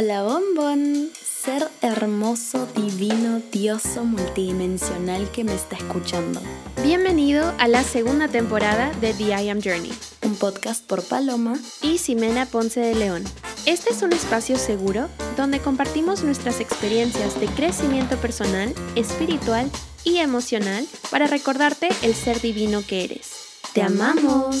Hola bombón, ser hermoso, divino, dioso, multidimensional que me está escuchando. Bienvenido a la segunda temporada de The I Am Journey, un podcast por Paloma y Ximena Ponce de León. Este es un espacio seguro donde compartimos nuestras experiencias de crecimiento personal, espiritual y emocional para recordarte el ser divino que eres. ¡Te amamos!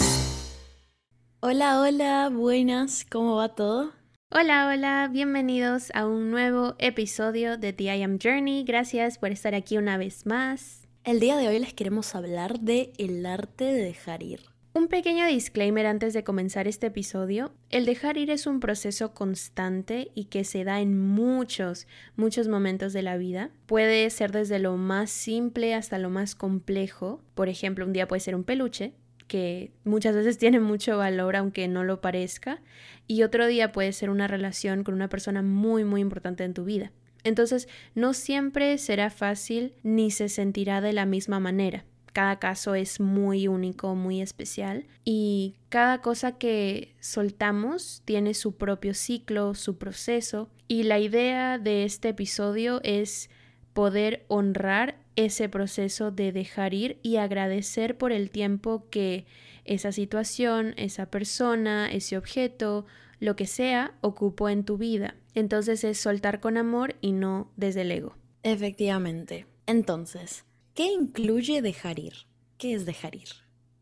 Hola, hola, buenas, ¿cómo va todo? Hola, hola, bienvenidos a un nuevo episodio de The I Am Journey. Gracias por estar aquí una vez más. El día de hoy les queremos hablar de el arte de dejar ir. Un pequeño disclaimer antes de comenzar este episodio. El dejar ir es un proceso constante y que se da en muchos, muchos momentos de la vida. Puede ser desde lo más simple hasta lo más complejo. Por ejemplo, un día puede ser un peluche, que muchas veces tiene mucho valor aunque no lo parezca, y otro día puede ser una relación con una persona muy muy importante en tu vida. Entonces, no siempre será fácil ni se sentirá de la misma manera. Cada caso es muy único, muy especial y cada cosa que soltamos tiene su propio ciclo, su proceso y la idea de este episodio es poder honrar ese proceso de dejar ir y agradecer por el tiempo que esa situación, esa persona, ese objeto, lo que sea, ocupó en tu vida. Entonces es soltar con amor y no desde el ego. Efectivamente. Entonces, ¿qué incluye dejar ir? ¿Qué es dejar ir?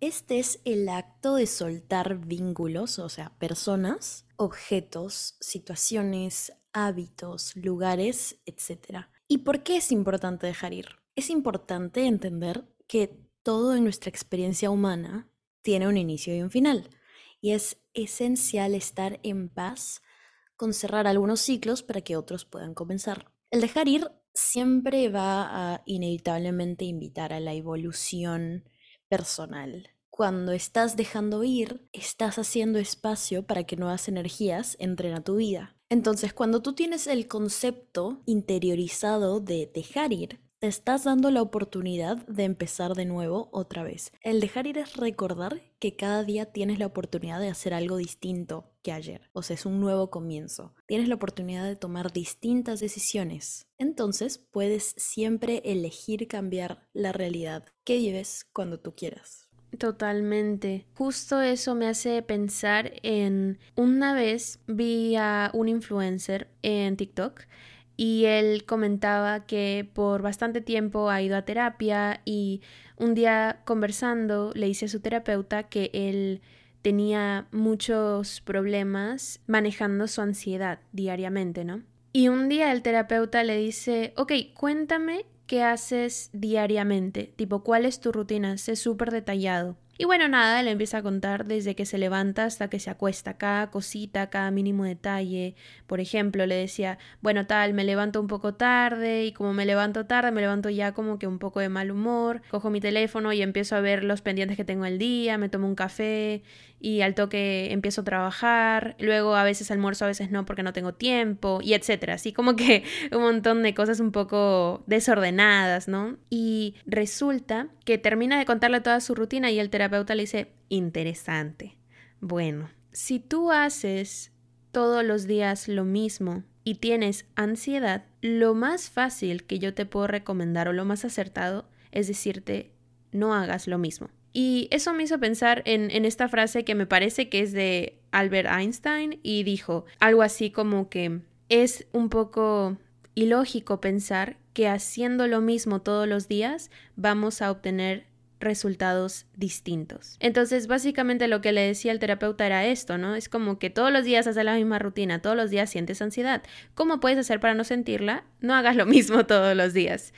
Este es el acto de soltar vínculos, o sea, personas, objetos, situaciones, hábitos, lugares, etc. ¿Y por qué es importante dejar ir? Es importante entender que todo en nuestra experiencia humana tiene un inicio y un final. Y es esencial estar en paz con cerrar algunos ciclos para que otros puedan comenzar. El dejar ir siempre va a inevitablemente invitar a la evolución personal. Cuando estás dejando ir, estás haciendo espacio para que nuevas energías entren a tu vida. Entonces, cuando tú tienes el concepto interiorizado de dejar ir, te estás dando la oportunidad de empezar de nuevo otra vez. El dejar ir es recordar que cada día tienes la oportunidad de hacer algo distinto que ayer. O sea, es un nuevo comienzo. Tienes la oportunidad de tomar distintas decisiones. Entonces, puedes siempre elegir cambiar la realidad que vives cuando tú quieras. Totalmente. Justo eso me hace pensar en una vez vi a un influencer en TikTok y él comentaba que por bastante tiempo ha ido a terapia y un día conversando le dice a su terapeuta que él tenía muchos problemas manejando su ansiedad diariamente, ¿no? Y un día el terapeuta le dice, ok, cuéntame qué haces diariamente, tipo, ¿cuál es tu rutina? Sé súper detallado. Y bueno, nada, él empieza a contar desde que se levanta hasta que se acuesta, cada cosita, cada mínimo detalle. Por ejemplo, le decía, bueno, tal, me levanto un poco tarde y como me levanto tarde, me levanto ya como que un poco de mal humor, cojo mi teléfono y empiezo a ver los pendientes que tengo el día, me tomo un café y al toque empiezo a trabajar, luego a veces almuerzo, a veces no porque no tengo tiempo y etcétera, así como que un montón de cosas un poco desordenadas, ¿no? Y resulta que termina de contarle toda su rutina y el terapeuta le dice, interesante. Bueno, si tú haces todos los días lo mismo y tienes ansiedad, lo más fácil que yo te puedo recomendar o lo más acertado es decirte, no hagas lo mismo. Y eso me hizo pensar en, en, esta frase que me parece que es de Albert Einstein y dijo algo así como que es un poco ilógico pensar que haciendo lo mismo todos los días vamos a obtener resultados distintos. Entonces, básicamente lo que le decía el terapeuta era esto, ¿no? Es como que todos los días haces la misma rutina, todos los días sientes ansiedad. ¿Cómo puedes hacer para no sentirla? No hagas lo mismo todos los días.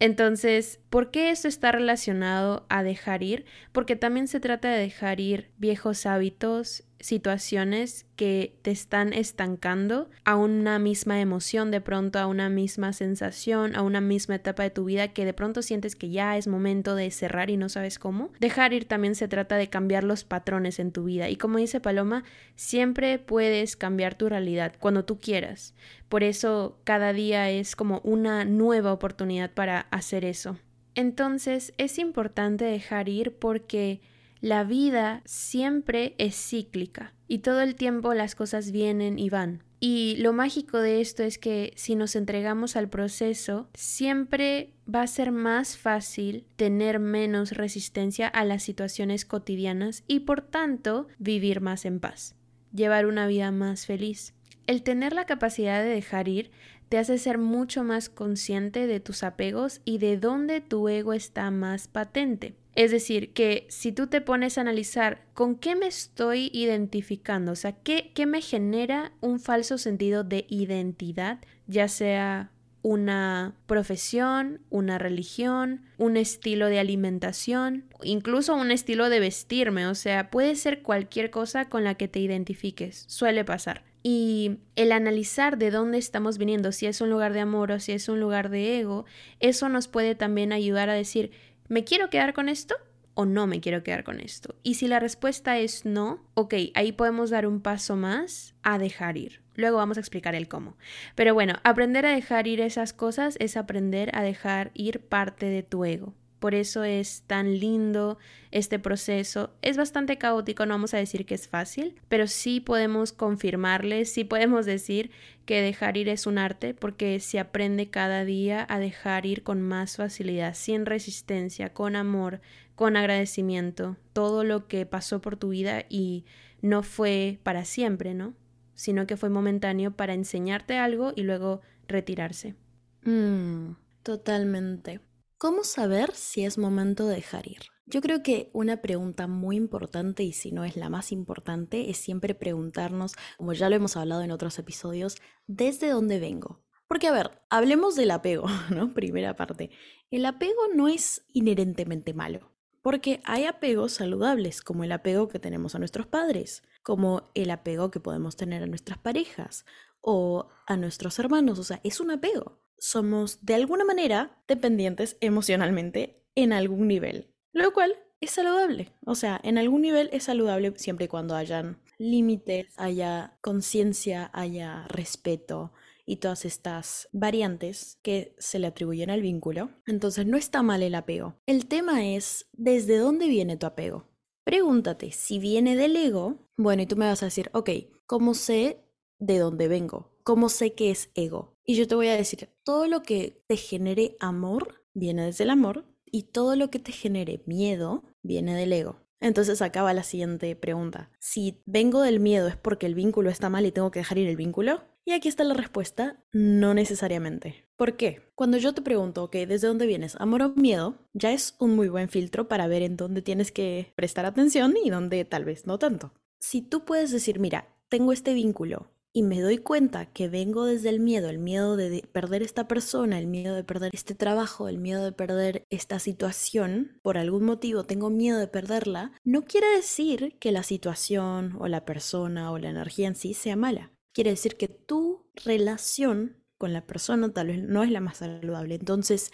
Entonces, ¿por qué esto está relacionado a dejar ir? Porque también se trata de dejar ir viejos hábitos, situaciones que te están estancando a una misma emoción, de pronto a una misma sensación, a una misma etapa de tu vida que de pronto sientes que ya es momento de cerrar y no sabes cómo. Dejar ir también se trata de cambiar los patrones en tu vida y como dice Paloma, siempre puedes cambiar tu realidad cuando tú quieras. Por eso cada día es como una nueva oportunidad para hacer eso. Entonces es importante dejar ir porque La vida siempre es cíclica y todo el tiempo las cosas vienen y van. Y lo mágico de esto es que si nos entregamos al proceso, siempre va a ser más fácil tener menos resistencia a las situaciones cotidianas y por tanto vivir más en paz, llevar una vida más feliz. El tener la capacidad de dejar ir te hace ser mucho más consciente de tus apegos y de dónde tu ego está más patente. Es decir, que si tú te pones a analizar con qué me estoy identificando, o sea, qué, qué me genera un falso sentido de identidad, ya sea una profesión, una religión, un estilo de alimentación, incluso un estilo de vestirme, o sea, puede ser cualquier cosa con la que te identifiques, suele pasar. Y el analizar de dónde estamos viniendo, si es un lugar de amor o si es un lugar de ego, eso nos puede también ayudar a decir, ¿me quiero quedar con esto? o no me quiero quedar con esto. Y si la respuesta es no, ok, ahí podemos dar un paso más a dejar ir. Luego vamos a explicar el cómo. Pero bueno, aprender a dejar ir esas cosas es aprender a dejar ir parte de tu ego. Por eso es tan lindo este proceso. Es bastante caótico, no vamos a decir que es fácil, pero sí podemos confirmarles, sí podemos decir que dejar ir es un arte porque se aprende cada día a dejar ir con más facilidad, sin resistencia, con amor, con agradecimiento, todo lo que pasó por tu vida y no fue para siempre, ¿no? Sino que fue momentáneo para enseñarte algo y luego retirarse. Mm, totalmente. ¿Cómo saber si es momento de dejar ir? Yo creo que una pregunta muy importante, y si no es la más importante, es siempre preguntarnos, como ya lo hemos hablado en otros episodios, ¿desde dónde vengo? Porque, a ver, hablemos del apego, ¿no? Primera parte. El apego no es inherentemente malo, porque hay apegos saludables, como el apego que tenemos a nuestros padres, como el apego que podemos tener a nuestras parejas o a nuestros hermanos, o sea, es un apego somos de alguna manera dependientes emocionalmente en algún nivel, lo cual es saludable. O sea, en algún nivel es saludable siempre y cuando hayan límites, haya conciencia, haya respeto y todas estas variantes que se le atribuyen al vínculo. Entonces no está mal el apego. El tema es desde dónde viene tu apego. Pregúntate si viene del ego. Bueno, y tú me vas a decir, ok, ¿cómo sé de dónde vengo? ¿Cómo sé que es ego? Y yo te voy a decir, todo lo que te genere amor viene desde el amor y todo lo que te genere miedo viene del ego. Entonces acaba la siguiente pregunta. Si vengo del miedo es porque el vínculo está mal y tengo que dejar ir el vínculo. Y aquí está la respuesta, no necesariamente. ¿Por qué? Cuando yo te pregunto, ok, ¿desde dónde vienes? Amor o miedo, ya es un muy buen filtro para ver en dónde tienes que prestar atención y dónde tal vez no tanto. Si tú puedes decir, mira, tengo este vínculo y me doy cuenta que vengo desde el miedo, el miedo de perder esta persona, el miedo de perder este trabajo, el miedo de perder esta situación, por algún motivo tengo miedo de perderla, no quiere decir que la situación o la persona o la energía en sí sea mala. Quiere decir que tu relación con la persona tal vez no es la más saludable. Entonces,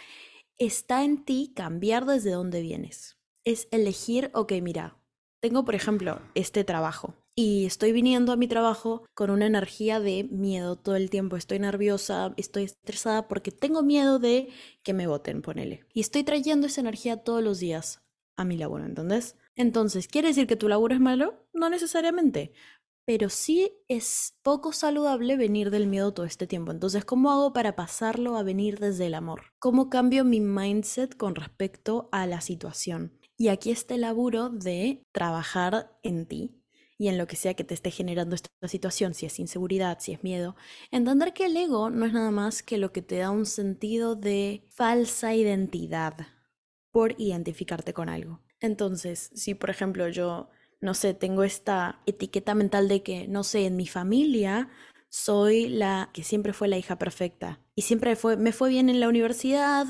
está en ti cambiar desde dónde vienes. Es elegir, ok, mira, tengo por ejemplo este trabajo y estoy viniendo a mi trabajo con una energía de miedo todo el tiempo. Estoy nerviosa, estoy estresada porque tengo miedo de que me voten, ponele. Y estoy trayendo esa energía todos los días a mi laburo, ¿entendés? Entonces, ¿quiere decir que tu laburo es malo? No necesariamente. Pero sí es poco saludable venir del miedo todo este tiempo. Entonces, ¿cómo hago para pasarlo a venir desde el amor? ¿Cómo cambio mi mindset con respecto a la situación? Y aquí está el laburo de trabajar en ti, y en lo que sea que te esté generando esta situación, si es inseguridad, si es miedo, entender que el ego no es nada más que lo que te da un sentido de falsa identidad por identificarte con algo. Entonces, si por ejemplo yo, no sé, tengo esta etiqueta mental de que, no sé, en mi familia soy la que siempre fue la hija perfecta y siempre fue, me fue bien en la universidad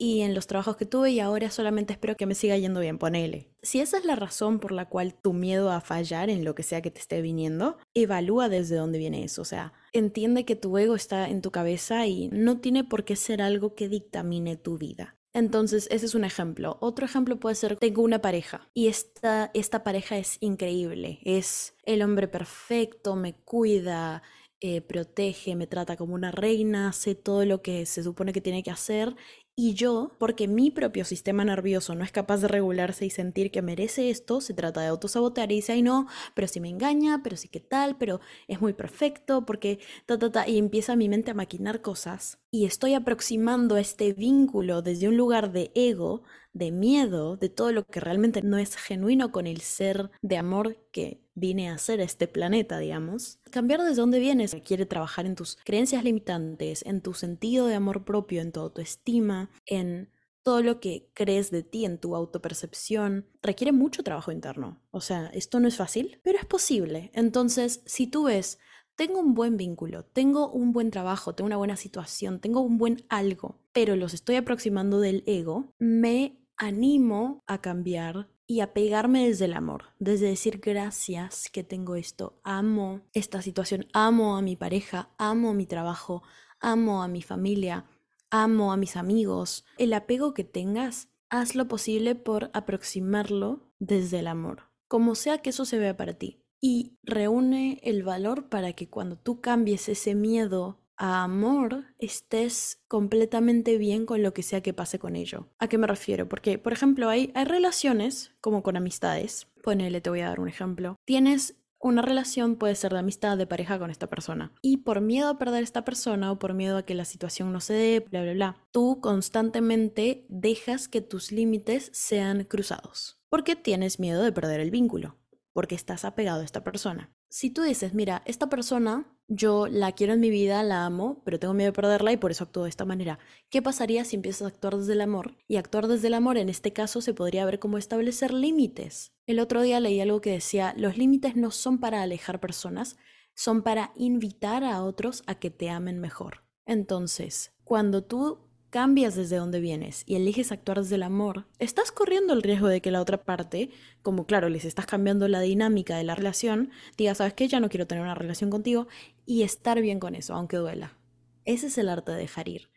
y en los trabajos que tuve y ahora solamente espero que me siga yendo bien, ponele. Si esa es la razón por la cual tu miedo a fallar en lo que sea que te esté viniendo, evalúa desde dónde viene eso, o sea, entiende que tu ego está en tu cabeza y no tiene por qué ser algo que dictamine tu vida. Entonces, ese es un ejemplo. Otro ejemplo puede ser, tengo una pareja y esta, esta pareja es increíble, es el hombre perfecto, me cuida, eh, protege, me trata como una reina, hace todo lo que se supone que tiene que hacer Y yo, porque mi propio sistema nervioso no es capaz de regularse y sentir que merece esto, se trata de autosabotear y dice, ay no, pero si me engaña, pero sí que tal, pero es muy perfecto, porque ta, ta, ta, y empieza mi mente a maquinar cosas. Y estoy aproximando este vínculo desde un lugar de ego, de miedo, de todo lo que realmente no es genuino con el ser de amor que vine a ser este planeta, digamos. Cambiar desde dónde vienes requiere trabajar en tus creencias limitantes, en tu sentido de amor propio, en tu autoestima, en todo lo que crees de ti, en tu autopercepción, requiere mucho trabajo interno. O sea, esto no es fácil, pero es posible. Entonces, si tú ves, tengo un buen vínculo, tengo un buen trabajo, tengo una buena situación, tengo un buen algo, pero los estoy aproximando del ego, me animo a cambiar y a pegarme desde el amor, desde decir gracias que tengo esto, amo esta situación, amo a mi pareja, amo mi trabajo, amo a mi familia, amo a mis amigos. El apego que tengas, haz lo posible por aproximarlo desde el amor, como sea que eso se vea para ti. Y reúne el valor para que cuando tú cambies ese miedo amor estés completamente bien con lo que sea que pase con ello. ¿A qué me refiero? Porque, por ejemplo, hay, relaciones, como con amistades. Ponele, te voy a dar un ejemplo. Tienes una relación puede ser de amistad, de pareja con esta persona. Y por miedo a perder esta persona o por miedo a que la situación no se dé, bla, bla, bla, tú constantemente dejas que tus límites sean cruzados. Porque tienes miedo de perder el vínculo. Porque estás apegado a esta persona. Si tú dices, mira, esta persona yo la quiero en mi vida, la amo, pero tengo miedo de perderla y por eso actúo de esta manera. ¿Qué pasaría si empiezas a actuar desde el amor? Y actuar desde el amor en este caso se podría ver como establecer límites. El otro día leí algo que decía, los límites no son para alejar personas, son para invitar a otros a que te amen mejor. Entonces, cuando tú cambias desde donde vienes y eliges actuar desde el amor, estás corriendo el riesgo de que la otra parte, como claro, les estás cambiando la dinámica de la relación, diga, sabes que ya no quiero tener una relación contigo y estar bien con eso, aunque duela. Ese es el arte de dejar ir.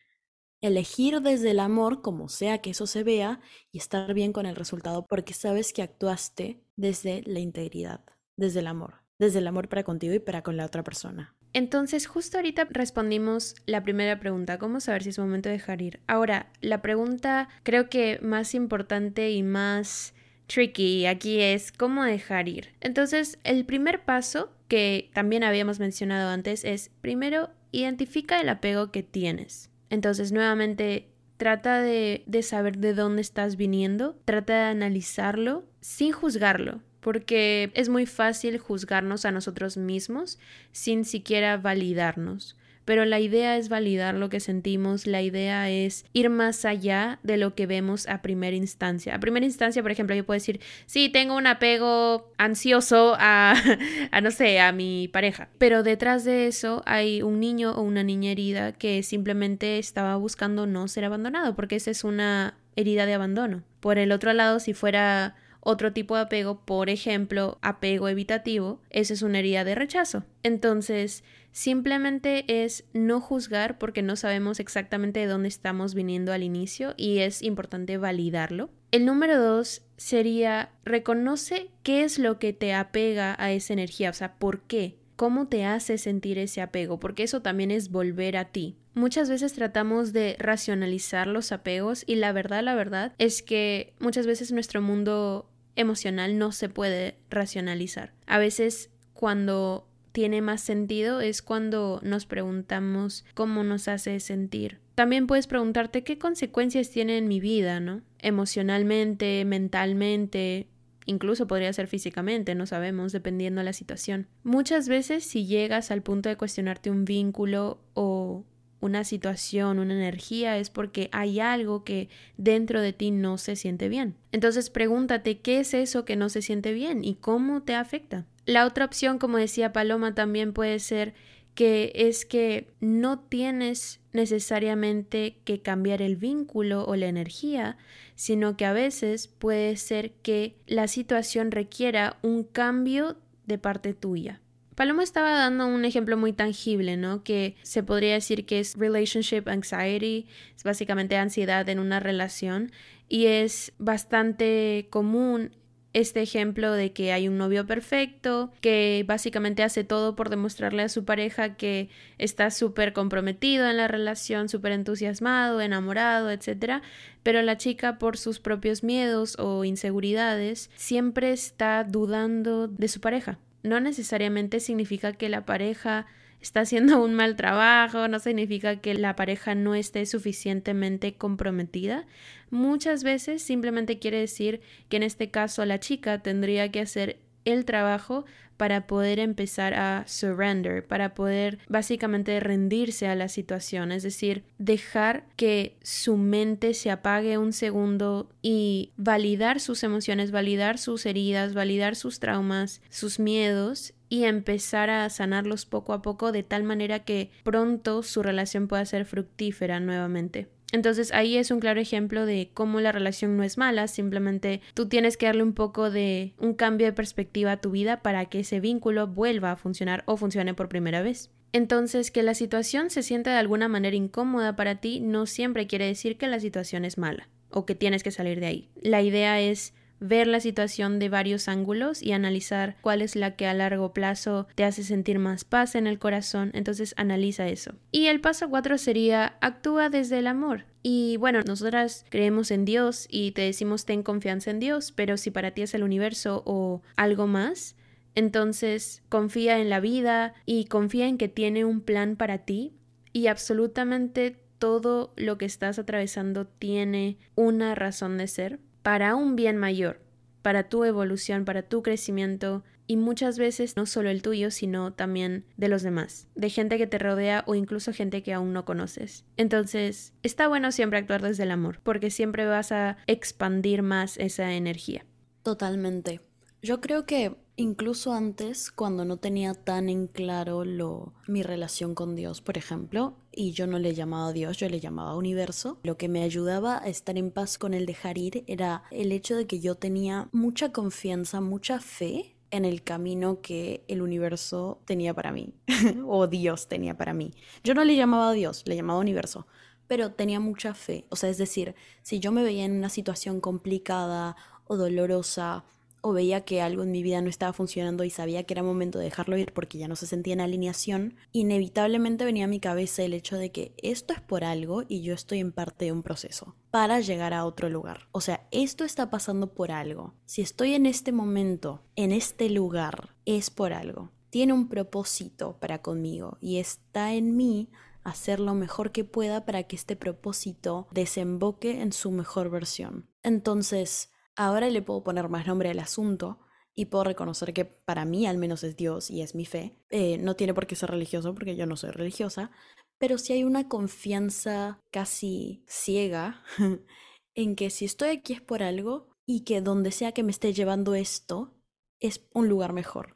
Elegir desde el amor, como sea que eso se vea, y estar bien con el resultado porque sabes que actuaste desde la integridad, desde el amor, desde el amor para contigo y para con la otra persona. Entonces, justo ahorita respondimos la primera pregunta, ¿cómo saber si es momento de dejar ir? Ahora, la pregunta creo que más importante y más tricky aquí es cómo dejar ir. Entonces, el primer paso que también habíamos mencionado antes es, primero, identifica el apego que tienes. Entonces, nuevamente, trata de, de saber de dónde estás viniendo, trata de analizarlo sin juzgarlo porque es muy fácil juzgarnos a nosotros mismos sin siquiera validarnos. Pero la idea es validar lo que sentimos, la idea es ir más allá de lo que vemos a primera instancia. A primera instancia, por ejemplo, yo puedo decir, sí, tengo un apego ansioso a, a no sé, a mi pareja. Pero detrás de eso hay un niño o una niña herida que simplemente estaba buscando no ser abandonado, porque esa es una herida de abandono. Por el otro lado, si fuera otro tipo de apego, por ejemplo, apego evitativo, eso es una herida de rechazo. Entonces, simplemente es no juzgar porque no sabemos exactamente de dónde estamos viniendo al inicio y es importante validarlo. El número dos sería reconoce qué es lo que te apega a esa energía, o sea, por qué. ¿Cómo te hace sentir ese apego? Porque eso también es volver a ti. Muchas veces tratamos de racionalizar los apegos y la verdad, la verdad es que muchas veces nuestro mundo emocional no se puede racionalizar. A veces cuando tiene más sentido es cuando nos preguntamos cómo nos hace sentir. También puedes preguntarte qué consecuencias tiene en mi vida, ¿no? Emocionalmente, mentalmente, incluso podría ser físicamente, no sabemos, dependiendo de la situación. Muchas veces si llegas al punto de cuestionarte un vínculo o una situación, una energía, es porque hay algo que dentro de ti no se siente bien. Entonces pregúntate qué es eso que no se siente bien y cómo te afecta. La otra opción, como decía Paloma, también puede ser que es que no tienes necesariamente que cambiar el vínculo o la energía, sino que a veces puede ser que la situación requiera un cambio de parte tuya. Paloma estaba dando un ejemplo muy tangible, ¿no? Que se podría decir que es relationship anxiety, es básicamente ansiedad en una relación y es bastante común este ejemplo de que hay un novio perfecto, que básicamente hace todo por demostrarle a su pareja que está súper comprometido en la relación, súper entusiasmado, enamorado, etc. Pero la chica por sus propios miedos o inseguridades siempre está dudando de su pareja. No necesariamente significa que la pareja está haciendo un mal trabajo, no significa que la pareja no esté suficientemente comprometida. Muchas veces simplemente quiere decir que en este caso la chica tendría que hacer el trabajo para poder empezar a surrender, para poder básicamente rendirse a la situación, es decir, dejar que su mente se apague un segundo y validar sus emociones, validar sus heridas, validar sus traumas, sus miedos y empezar a sanarlos poco a poco de tal manera que pronto su relación pueda ser fructífera nuevamente. Entonces ahí es un claro ejemplo de cómo la relación no es mala, simplemente tú tienes que darle un poco de un cambio de perspectiva a tu vida para que ese vínculo vuelva a funcionar o funcione por primera vez. Entonces, que la situación se sienta de alguna manera incómoda para ti no siempre quiere decir que la situación es mala o que tienes que salir de ahí. La idea es ver la situación de varios ángulos y analizar cuál es la que a largo plazo te hace sentir más paz en el corazón, entonces analiza eso. Y el paso cuatro sería actúa desde el amor. Y bueno, nosotras creemos en Dios y te decimos ten confianza en Dios, pero si para ti es el universo o algo más, entonces confía en la vida y confía en que tiene un plan para ti y absolutamente todo lo que estás atravesando tiene una razón de ser para un bien mayor, para tu evolución, para tu crecimiento y muchas veces no solo el tuyo, sino también de los demás, de gente que te rodea o incluso gente que aún no conoces. Entonces, está bueno siempre actuar desde el amor, porque siempre vas a expandir más esa energía. Totalmente. Yo creo que incluso antes, cuando no tenía tan en claro lo, mi relación con Dios, por ejemplo, y yo no le llamaba Dios, yo le llamaba universo, lo que me ayudaba a estar en paz con el dejar ir era el hecho de que yo tenía mucha confianza, mucha fe en el camino que el universo tenía para mí, o Dios tenía para mí. Yo no le llamaba Dios, le llamaba universo, pero tenía mucha fe. O sea, es decir, si yo me veía en una situación complicada o dolorosa, o veía que algo en mi vida no estaba funcionando y sabía que era momento de dejarlo ir porque ya no se sentía en alineación, inevitablemente venía a mi cabeza el hecho de que esto es por algo y yo estoy en parte de un proceso para llegar a otro lugar. O sea, esto está pasando por algo. Si estoy en este momento, en este lugar, es por algo. Tiene un propósito para conmigo y está en mí hacer lo mejor que pueda para que este propósito desemboque en su mejor versión. Entonces, Ahora le puedo poner más nombre al asunto y puedo reconocer que para mí al menos es Dios y es mi fe. Eh, no tiene por qué ser religioso porque yo no soy religiosa, pero sí hay una confianza casi ciega en que si estoy aquí es por algo y que donde sea que me esté llevando esto es un lugar mejor.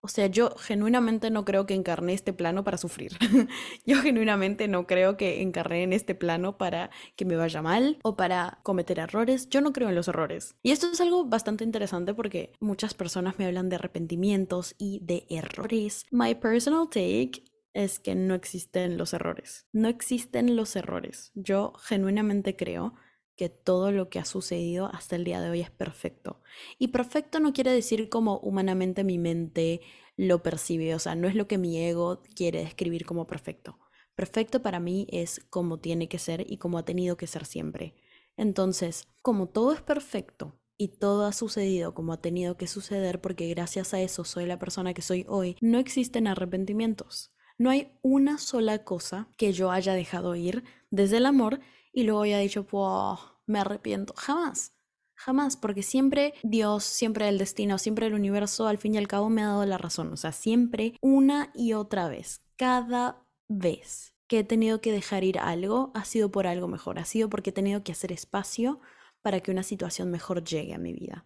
O sea, yo genuinamente no creo que encarné este plano para sufrir. yo genuinamente no creo que encarné en este plano para que me vaya mal o para cometer errores. Yo no creo en los errores. Y esto es algo bastante interesante porque muchas personas me hablan de arrepentimientos y de errores. My personal take es que no existen los errores. No existen los errores. Yo genuinamente creo que todo lo que ha sucedido hasta el día de hoy es perfecto. Y perfecto no quiere decir como humanamente mi mente lo percibe, o sea, no es lo que mi ego quiere describir como perfecto. Perfecto para mí es como tiene que ser y como ha tenido que ser siempre. Entonces, como todo es perfecto y todo ha sucedido como ha tenido que suceder porque gracias a eso soy la persona que soy hoy, no existen arrepentimientos. No hay una sola cosa que yo haya dejado ir desde el amor y luego haya dicho, wow, me arrepiento. Jamás. Jamás, porque siempre Dios, siempre el destino, siempre el universo, al fin y al cabo me ha dado la razón. O sea, siempre una y otra vez, cada vez que he tenido que dejar ir algo, ha sido por algo mejor, ha sido porque he tenido que hacer espacio para que una situación mejor llegue a mi vida,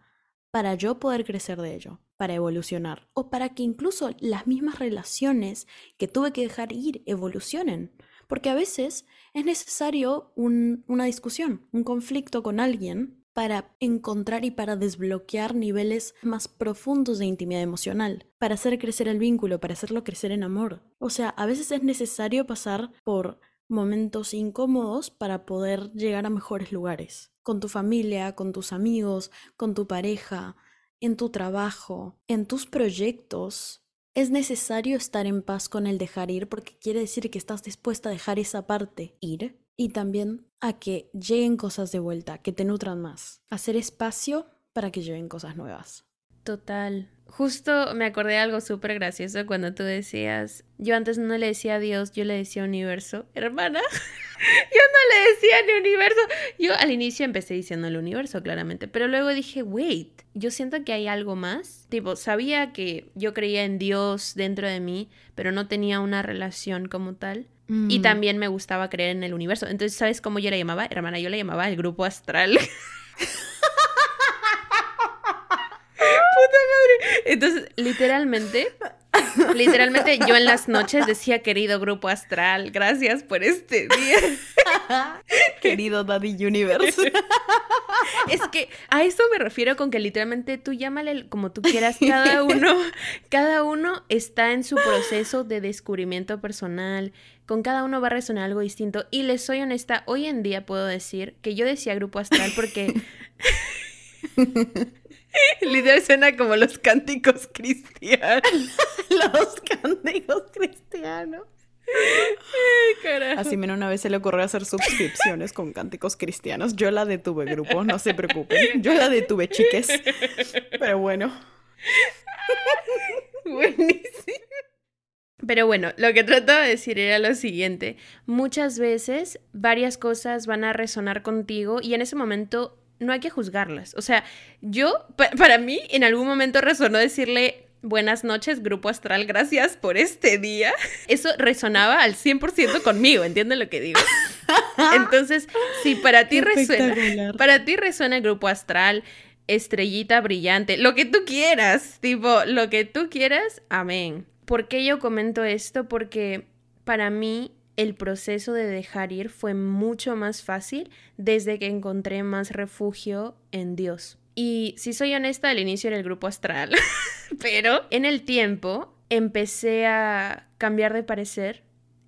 para yo poder crecer de ello, para evolucionar, o para que incluso las mismas relaciones que tuve que dejar ir evolucionen. Porque a veces es necesario una discusión, un conflicto con alguien para encontrar y para desbloquear niveles más profundos de intimidad emocional, para hacer crecer el vínculo, para hacerlo crecer en amor. O sea, a veces es necesario pasar por momentos incómodos para poder llegar a mejores lugares, con tu familia, con tus amigos, con tu pareja, en tu trabajo, en tus proyectos, es necesario estar en paz con el dejar ir porque quiere decir que estás dispuesta a dejar esa parte ir y también a que lleguen cosas de vuelta, que te nutran más. Hacer espacio para que lleguen cosas nuevas. Total. Justo me acordé de algo súper gracioso cuando tú decías, yo antes no le decía a Dios, yo le decía universo. Hermana, yo no le decía ni universo. Yo al inicio empecé diciendo el universo, claramente, pero luego dije, wait, yo siento que hay algo más. Tipo, sabía que yo creía en Dios dentro de mí, pero no tenía una relación como tal. Y Mm. también me gustaba creer en el universo. Entonces, ¿sabes cómo yo la llamaba? Hermana, yo la llamaba el grupo astral. madre. Entonces, literalmente, literalmente yo en las noches decía, querido grupo astral, gracias por este día. Querido Daddy Universe. Es que a eso me refiero con que literalmente tú llámale como tú quieras, cada uno, cada uno está en su proceso de descubrimiento personal, con cada uno va a resonar algo distinto. Y les soy honesta, hoy en día puedo decir que yo decía grupo astral porque literal suena como los cánticos cristianos. Los cánticos cristianos. Carajo. Así menos una vez se le ocurrió hacer suscripciones con cánticos cristianos. Yo la detuve, grupo, no se preocupen. Yo la detuve, chiques. Pero bueno. Buenísimo. Pero bueno, lo que trataba de decir era lo siguiente. Muchas veces varias cosas van a resonar contigo y en ese momento no hay que juzgarlas. O sea, yo, pa- para mí, en algún momento resonó decirle buenas noches, grupo astral, gracias por este día. Eso resonaba al 100% conmigo, ¿entienden lo que digo? Entonces, si para ti resuena, para ti resuena el grupo astral, estrellita brillante, lo que tú quieras, tipo, lo que tú quieras, amén. ¿Por qué yo comento esto? Porque para mí el proceso de dejar ir fue mucho más fácil desde que encontré más refugio en Dios. Y si soy honesta, al inicio era el grupo astral, pero en el tiempo empecé a cambiar de parecer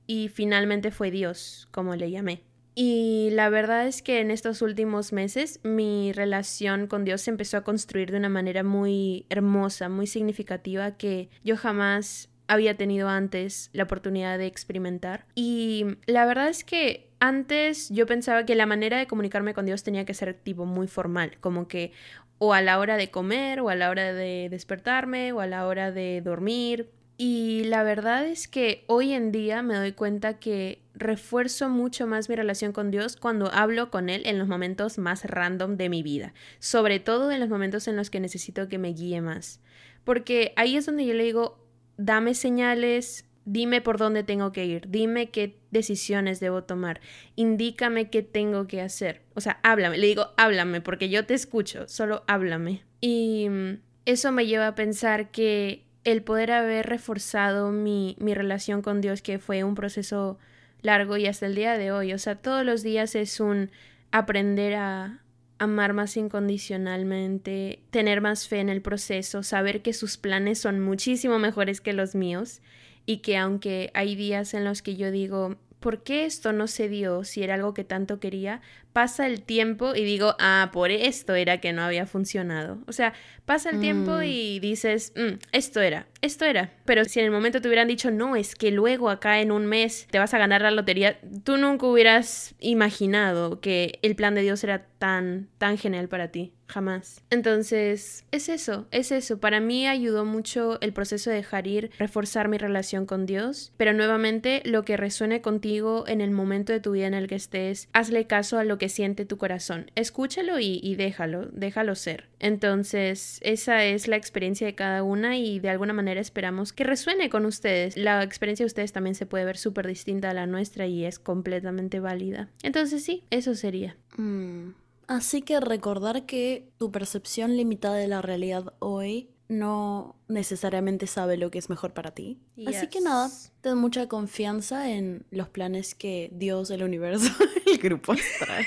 y finalmente fue Dios, como le llamé. Y la verdad es que en estos últimos meses mi relación con Dios se empezó a construir de una manera muy hermosa, muy significativa que yo jamás había tenido antes la oportunidad de experimentar. Y la verdad es que antes yo pensaba que la manera de comunicarme con Dios tenía que ser tipo muy formal, como que o a la hora de comer, o a la hora de despertarme, o a la hora de dormir. Y la verdad es que hoy en día me doy cuenta que refuerzo mucho más mi relación con Dios cuando hablo con Él en los momentos más random de mi vida, sobre todo en los momentos en los que necesito que me guíe más. Porque ahí es donde yo le digo, dame señales, dime por dónde tengo que ir, dime qué decisiones debo tomar, indícame qué tengo que hacer. O sea, háblame, le digo, háblame, porque yo te escucho, solo háblame. Y mm, eso me lleva a pensar que el poder haber reforzado mi, mi relación con Dios, que fue un proceso largo y hasta el día de hoy, o sea, todos los días es un aprender a amar más incondicionalmente, tener más fe en el proceso, saber que sus planes son muchísimo mejores que los míos y que aunque hay días en los que yo digo, ¿por qué esto no se dio si era algo que tanto quería? Pasa el tiempo y digo, ah, por esto era que no había funcionado. O sea, pasa el tiempo Mm. y dices, "Mm, esto era, esto era. Pero si en el momento te hubieran dicho, no, es que luego acá en un mes te vas a ganar la lotería, tú nunca hubieras imaginado que el plan de Dios era tan, tan genial para ti. Jamás. Entonces, es eso, es eso. Para mí ayudó mucho el proceso de dejar ir, reforzar mi relación con Dios, pero nuevamente lo que resuene contigo en el momento de tu vida en el que estés, hazle caso a lo que siente tu corazón. Escúchalo y, déjalo, déjalo ser. Entonces, esa es la experiencia de cada una y de alguna manera esperamos que resuene con ustedes. La experiencia de ustedes también se puede ver súper distinta a la nuestra y es completamente válida. Entonces, sí, eso sería. Mm. Así que recordar que tu percepción limitada de la realidad hoy no necesariamente sabe lo que es mejor para ti. Así que nada, ten mucha confianza en los planes que Dios, el universo, el grupo astral,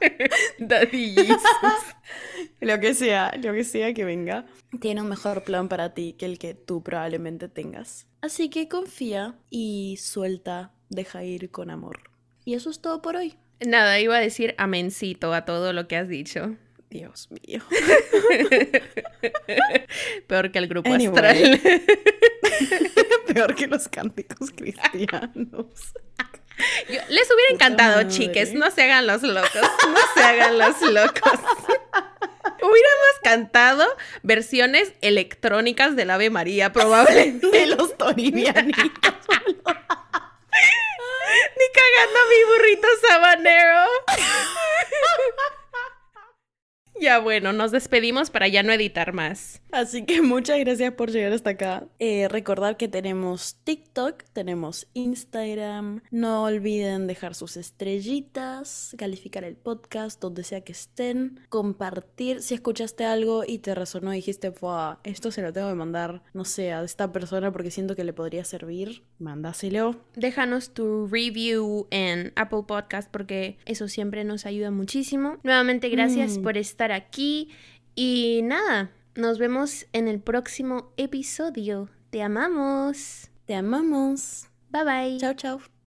Daddy Jesus. lo que sea, lo que sea que venga, tiene un mejor plan para ti que el que tú probablemente tengas. Así que confía y suelta, deja ir con amor. Y eso es todo por hoy. Nada, iba a decir amencito a todo lo que has dicho. Dios mío. Peor que el grupo Anyway. astral. Peor que los cánticos cristianos. Yo- les hubiera encantado, madre. chiques. No se hagan los locos. No se hagan los locos. Hubiéramos cantado versiones electrónicas del Ave María, probablemente. De los torinianitos. Ni cagando a mi burrito sabanero. Ya bueno, nos despedimos para ya no editar más. Así que muchas gracias por llegar hasta acá. Eh, recordar que tenemos TikTok, tenemos Instagram. No olviden dejar sus estrellitas, calificar el podcast donde sea que estén, compartir. Si escuchaste algo y te resonó y dijiste, "Fua, esto se lo tengo que mandar, no sé, a esta persona porque siento que le podría servir, mándaselo. Déjanos tu review en Apple Podcast porque eso siempre nos ayuda muchísimo. Nuevamente gracias Mm. por estar aquí y nada, nos vemos en el próximo episodio. Te amamos. Te amamos. Bye bye. Chao, chao.